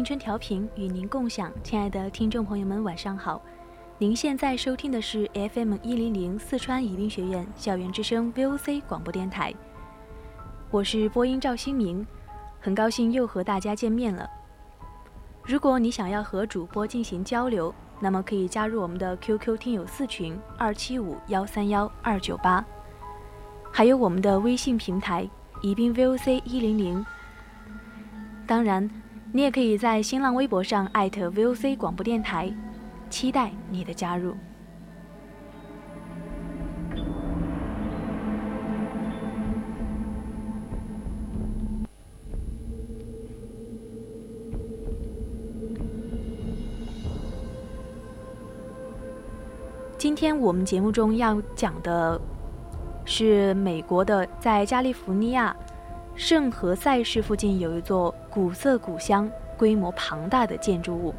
青春调频与您共享，亲爱的听众朋友们，晚上好。您现在收听的是 FM 一零零四川宜宾学院校园之声 VOC 广播电台，我是播音赵新明，很高兴又和大家见面了。如果你想要和主播进行交流，那么可以加入我们的 QQ 听友四群二七五幺三幺二九八，还有我们的微信平台宜宾 VOC 一零零。当然。你也可以在新浪微博上艾特 VOC 广播电台，期待你的加入。今天我们节目中要讲的是美国的，在加利福尼亚。圣何塞市附近有一座古色古香、规模庞大的建筑物，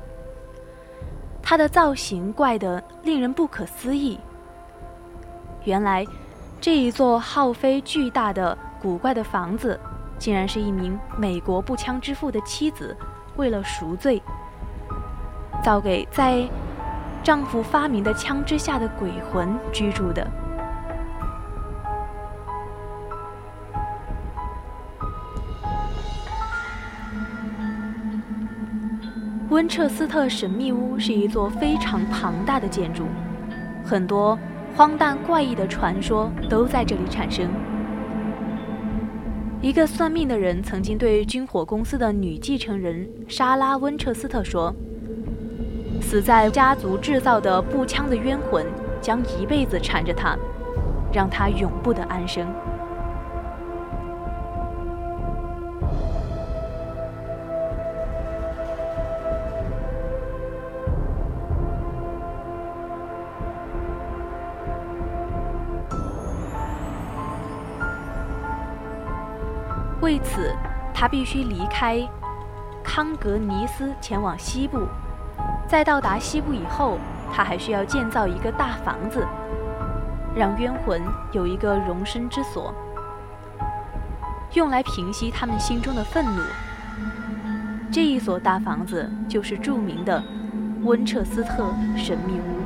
它的造型怪得令人不可思议。原来，这一座耗费巨大的古怪的房子，竟然是一名美国步枪之父的妻子为了赎罪，造给在丈夫发明的枪支下的鬼魂居住的。温彻斯特神秘屋是一座非常庞大的建筑，很多荒诞怪异的传说都在这里产生。一个算命的人曾经对军火公司的女继承人莎拉·温彻斯特说：“死在家族制造的步枪的冤魂将一辈子缠着他，让他永不得安生。”为此，他必须离开康格尼斯，前往西部。在到达西部以后，他还需要建造一个大房子，让冤魂有一个容身之所，用来平息他们心中的愤怒。这一所大房子就是著名的温彻斯特神秘屋。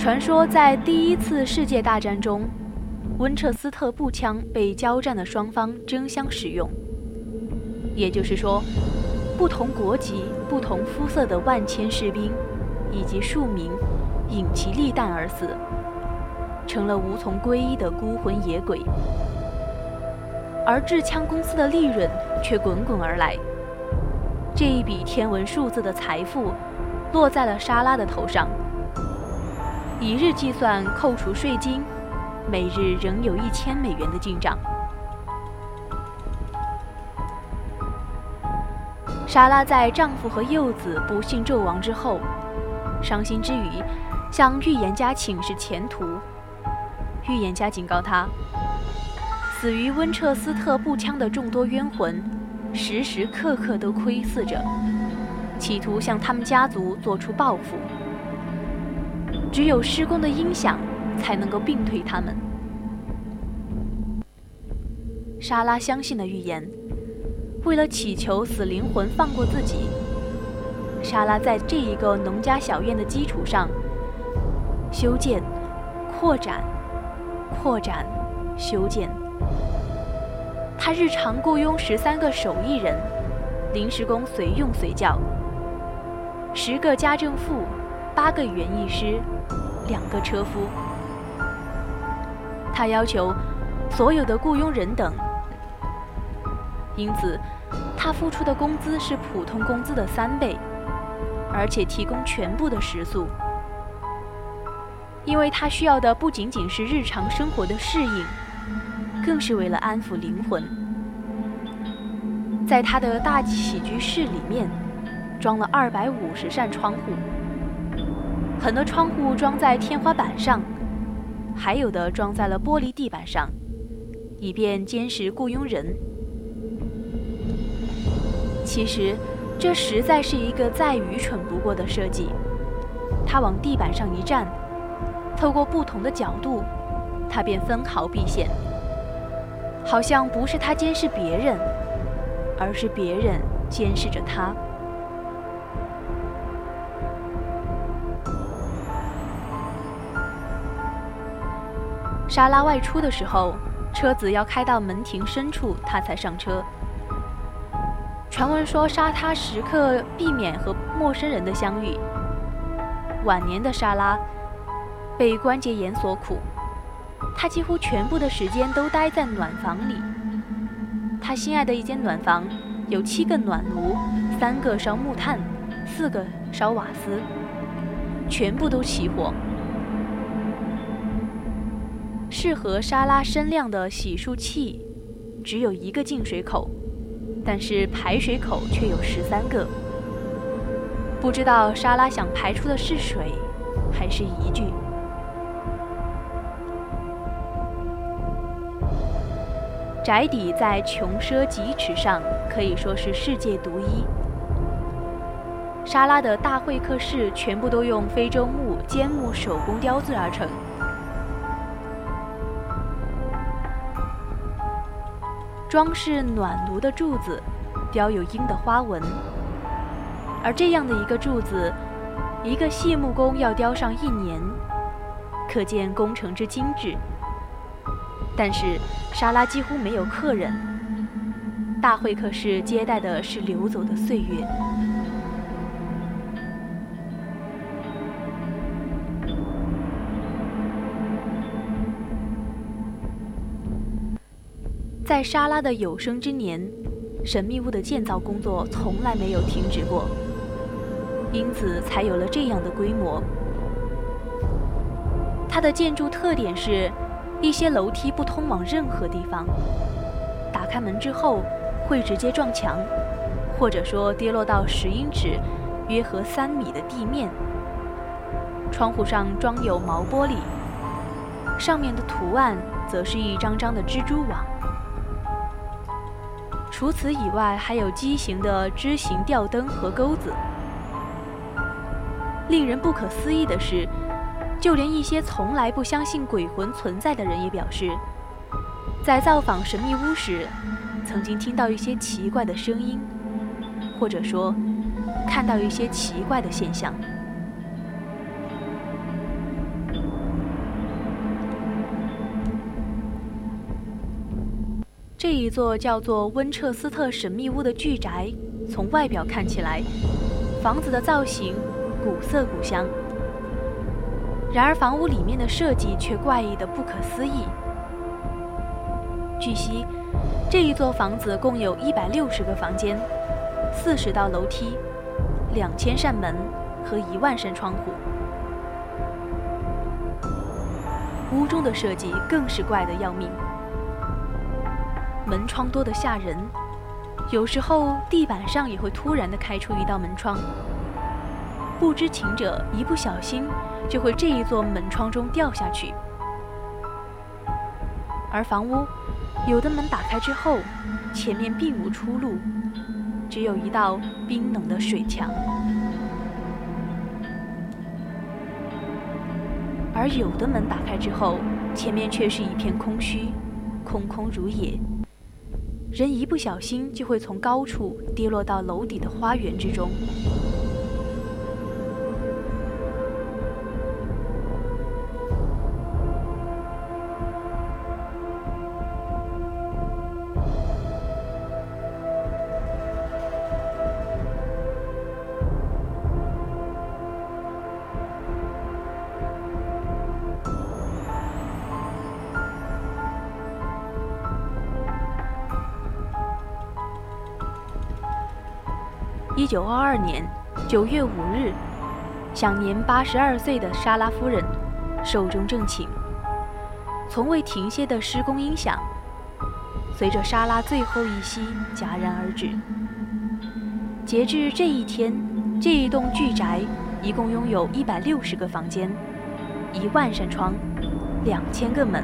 传说在第一次世界大战中，温彻斯特步枪被交战的双方争相使用。也就是说，不同国籍、不同肤色的万千士兵以及庶民，引其利弹而死，成了无从归依的孤魂野鬼。而制枪公司的利润却滚滚而来，这一笔天文数字的财富，落在了莎拉的头上。以日计算，扣除税金，每日仍有一千美元的进账。莎拉在丈夫和幼子不幸纣亡之后，伤心之余，向预言家请示前途。预言家警告她，死于温彻斯特步枪的众多冤魂，时时刻刻都窥伺着，企图向他们家族做出报复。只有施工的音响才能够病退他们。莎拉相信了预言，为了祈求死灵魂放过自己，莎拉在这一个农家小院的基础上修建、扩展、扩展、修建。他日常雇佣十三个手艺人，临时工随用随叫，十个家政妇，八个园艺师，两个车夫。他要求所有的雇佣人等，因此他付出的工资是普通工资的三倍，而且提供全部的食宿，因为他需要的不仅仅是日常生活的适应。更是为了安抚灵魂，在他的大起居室里面，装了二百五十扇窗户，很多窗户装在天花板上，还有的装在了玻璃地板上，以便监视雇佣人。其实，这实在是一个再愚蠢不过的设计。他往地板上一站，透过不同的角度，他便分毫毕现。好像不是他监视别人，而是别人监视着他。莎拉外出的时候，车子要开到门庭深处，他才上车。传闻说，莎他时刻避免和陌生人的相遇。晚年的莎拉被关节炎所苦。他几乎全部的时间都待在暖房里。他心爱的一间暖房有七个暖炉，三个烧木炭，四个烧瓦斯，全部都起火。适合沙拉身量的洗漱器只有一个进水口，但是排水口却有十三个。不知道沙拉想排出的是水，还是疑具。宅邸在穷奢极侈上可以说是世界独一。沙拉的大会客室全部都用非洲木尖木手工雕制而成，装饰暖炉的柱子雕有鹰的花纹，而这样的一个柱子，一个细木工要雕上一年，可见工程之精致。但是沙拉几乎没有客人，大会客室接待的是流走的岁月。在沙拉的有生之年，神秘屋的建造工作从来没有停止过，因此才有了这样的规模。它的建筑特点是。一些楼梯不通往任何地方，打开门之后会直接撞墙，或者说跌落到十英尺（约合三米）的地面。窗户上装有毛玻璃，上面的图案则是一张张的蜘蛛网。除此以外，还有畸形的枝形吊灯和钩子。令人不可思议的是。就连一些从来不相信鬼魂存在的人也表示，在造访神秘屋时，曾经听到一些奇怪的声音，或者说看到一些奇怪的现象。这一座叫做温彻斯特神秘屋的巨宅，从外表看起来，房子的造型古色古香。然而，房屋里面的设计却怪异的不可思议。据悉，这一座房子共有一百六十个房间、四十道楼梯、两千扇门和一万扇窗户。屋中的设计更是怪得要命，门窗多得吓人，有时候地板上也会突然的开出一道门窗。不知情者一不小心就会这一座门窗中掉下去，而房屋有的门打开之后，前面并无出路，只有一道冰冷的水墙；而有的门打开之后，前面却是一片空虚，空空如也，人一不小心就会从高处跌落到楼底的花园之中。一九二二年九月五日，享年八十二岁的莎拉夫人寿终正寝。从未停歇的施工音响，随着莎拉最后一息戛然而止。截至这一天，这一栋巨宅一共拥有一百六十个房间，一万扇窗，两千个门，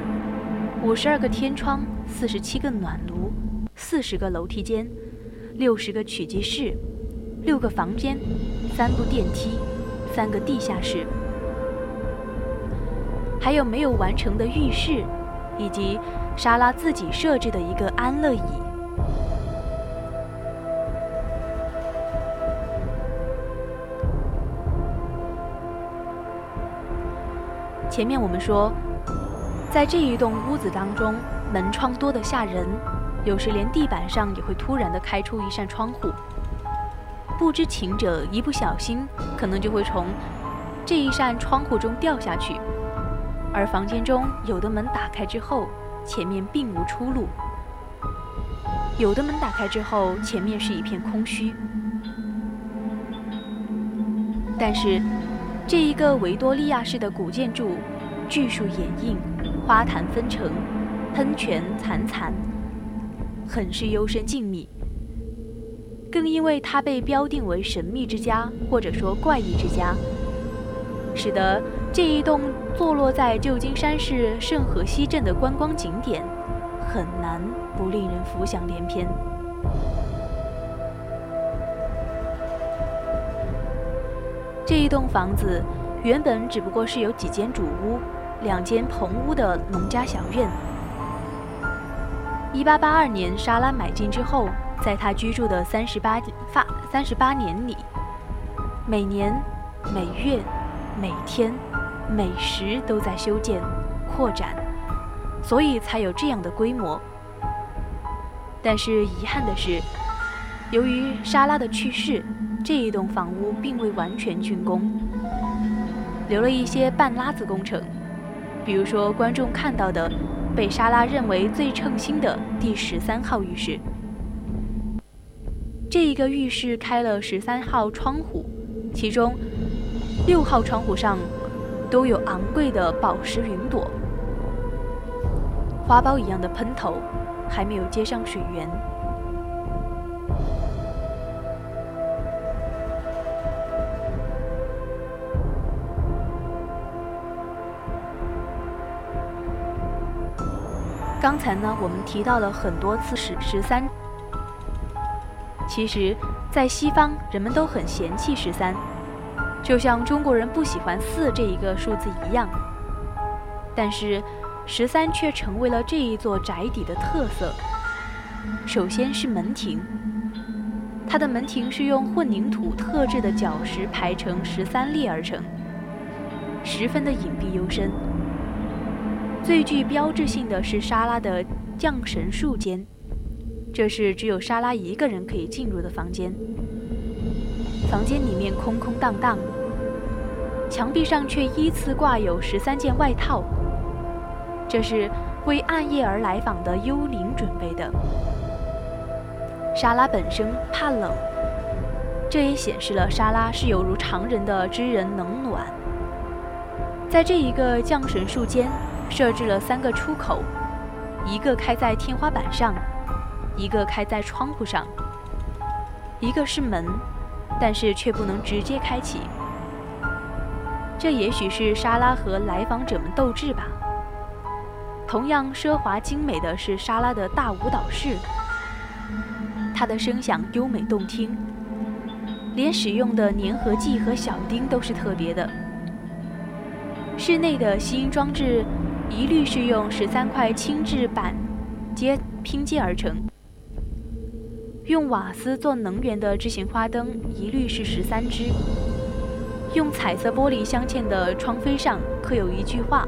五十二个天窗，四十七个暖炉，四十个楼梯间，六十个取机室，六个房间，三部电梯，三个地下室。还有没有完成的浴室，以及莎拉自己设置的一个安乐椅。前面我们说，在这一栋屋子当中，门窗多得吓人，有时连地板上也会突然的开出一扇窗户，不知情者一不小心，可能就会从这一扇窗户中掉下去。而房间中有的门打开之后，前面并无出路；有的门打开之后，前面是一片空虚。但是，这一个维多利亚式的古建筑，巨树掩映，花坛纷呈，喷泉潺潺，很是幽深静谧。更因为它被标定为神秘之家，或者说怪异之家，使得。这一栋坐落在旧金山市圣河西镇的观光景点，很难不令人浮想联翩。这一栋房子原本只不过是有几间主屋、两间棚屋的农家小院。一八八二年，莎拉买进之后，在他居住的三十八发三十八年里，每年、每月、每天。每时都在修建、扩展，所以才有这样的规模。但是遗憾的是，由于莎拉的去世，这一栋房屋并未完全竣工，留了一些半拉子工程。比如说，观众看到的被莎拉认为最称心的第十三号浴室，这一个浴室开了十三号窗户，其中六号窗户上。都有昂贵的宝石云朵，花苞一样的喷头，还没有接上水源。刚才呢，我们提到了很多次十十三，其实，在西方人们都很嫌弃十三。就像中国人不喜欢四这一个数字一样，但是十三却成为了这一座宅邸的特色。首先是门庭，它的门庭是用混凝土特制的角石排成十三列而成，十分的隐蔽幽深。最具标志性的是莎拉的降神术间，这是只有莎拉一个人可以进入的房间。房间里面空空荡荡，墙壁上却依次挂有十三件外套，这是为暗夜而来访的幽灵准备的。莎拉本身怕冷，这也显示了莎拉是有如常人的知人冷暖。在这一个降神术间，设置了三个出口，一个开在天花板上，一个开在窗户上，一个是门。但是却不能直接开启，这也许是莎拉和来访者们斗智吧。同样奢华精美的是莎拉的大舞蹈室，它的声响优美动听，连使用的粘合剂和小钉都是特别的。室内的吸音装置一律是用十三块轻质板接拼接而成。用瓦斯做能源的智行花灯一律是十三支。用彩色玻璃镶嵌的窗扉上刻有一句话，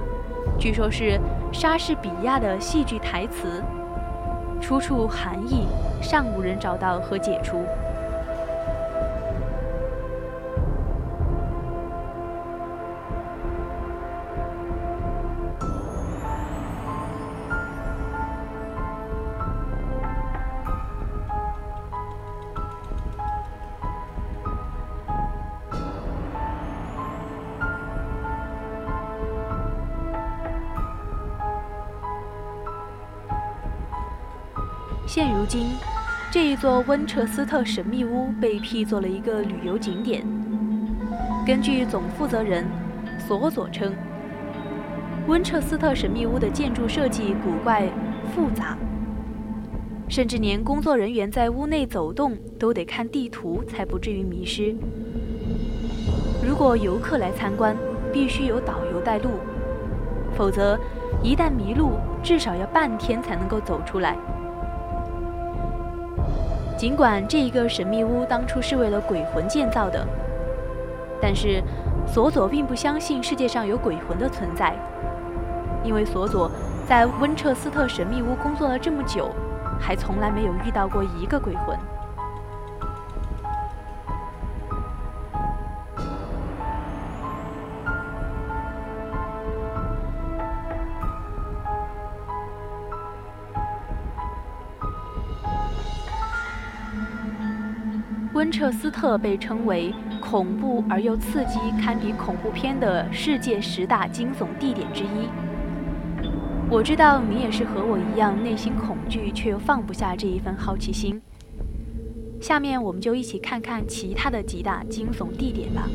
据说是莎士比亚的戏剧台词，出处含义尚无人找到和解除。现如今，这一座温彻斯特神秘屋被辟作了一个旅游景点。根据总负责人索佐称，温彻斯特神秘屋的建筑设计古怪复杂，甚至连工作人员在屋内走动都得看地图，才不至于迷失。如果游客来参观，必须有导游带路，否则一旦迷路，至少要半天才能够走出来。尽管这一个神秘屋当初是为了鬼魂建造的，但是索佐并不相信世界上有鬼魂的存在，因为索佐在温彻斯特神秘屋工作了这么久，还从来没有遇到过一个鬼魂。彻斯特被称为恐怖而又刺激，堪比恐怖片的世界十大惊悚地点之一。我知道你也是和我一样，内心恐惧却又放不下这一份好奇心。下面我们就一起看看其他的几大惊悚地点吧。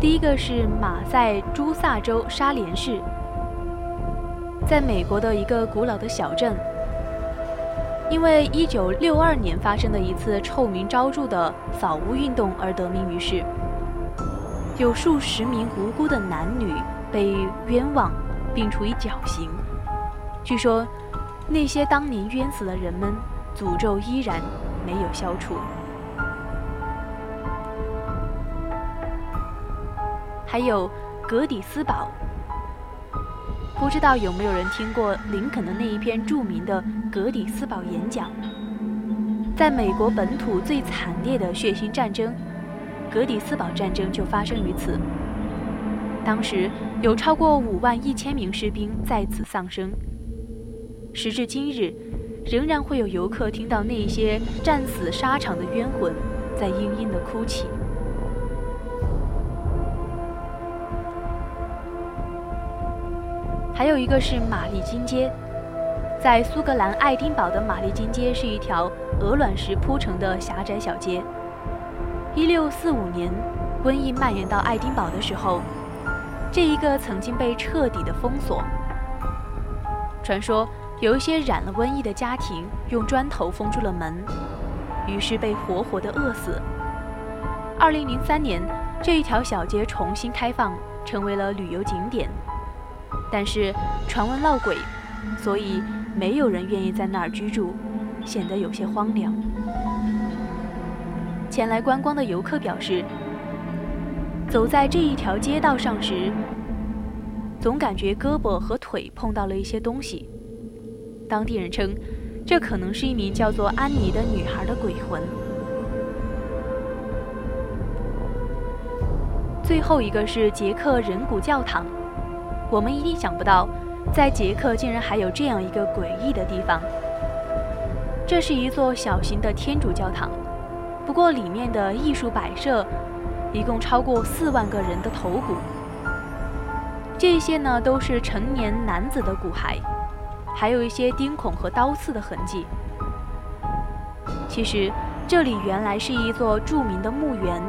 第一个是马赛诸萨州沙连市，在美国的一个古老的小镇。因为1962年发生的一次臭名昭著的扫屋运动而得名于世，有数十名无辜的男女被冤枉并处以绞刑。据说，那些当年冤死的人们，诅咒依然没有消除。还有格底斯堡。不知道有没有人听过林肯的那一篇著名的格底斯堡演讲？在美国本土最惨烈的血腥战争——格底斯堡战争就发生于此。当时有超过五万一千名士兵在此丧生。时至今日，仍然会有游客听到那些战死沙场的冤魂在嘤嘤地哭泣。还有一个是玛丽金街，在苏格兰爱丁堡的玛丽金街是一条鹅卵石铺成的狭窄小街。一六四五年，瘟疫蔓延到爱丁堡的时候，这一个曾经被彻底的封锁。传说有一些染了瘟疫的家庭用砖头封住了门，于是被活活的饿死。二零零三年，这一条小街重新开放，成为了旅游景点。但是传闻闹鬼，所以没有人愿意在那儿居住，显得有些荒凉。前来观光的游客表示，走在这一条街道上时，总感觉胳膊和腿碰到了一些东西。当地人称，这可能是一名叫做安妮的女孩的鬼魂。最后一个是捷克人骨教堂。我们一定想不到，在捷克竟然还有这样一个诡异的地方。这是一座小型的天主教堂，不过里面的艺术摆设，一共超过四万个人的头骨。这些呢都是成年男子的骨骸，还有一些钉孔和刀刺的痕迹。其实这里原来是一座著名的墓园，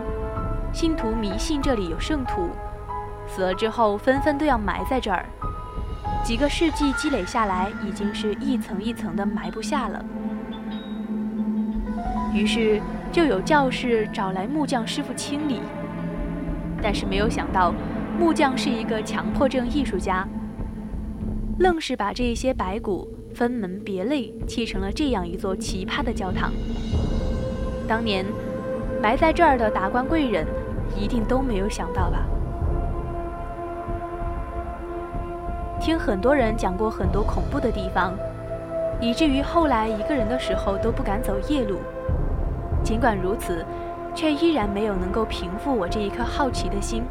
信徒迷信这里有圣徒。死了之后，纷纷都要埋在这儿。几个世纪积累下来，已经是一层一层的埋不下了。于是就有教士找来木匠师傅清理。但是没有想到，木匠是一个强迫症艺术家，愣是把这些白骨分门别类砌成了这样一座奇葩的教堂。当年埋在这儿的达官贵人，一定都没有想到吧？听很多人讲过很多恐怖的地方，以至于后来一个人的时候都不敢走夜路。尽管如此，却依然没有能够平复我这一颗好奇的心。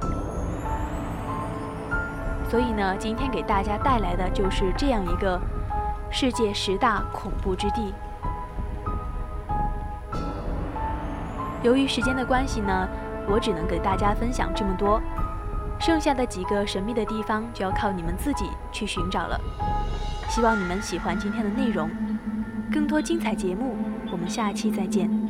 所以呢，今天给大家带来的就是这样一个世界十大恐怖之地。由于时间的关系呢，我只能给大家分享这么多。剩下的几个神秘的地方就要靠你们自己去寻找了。希望你们喜欢今天的内容，更多精彩节目，我们下期再见。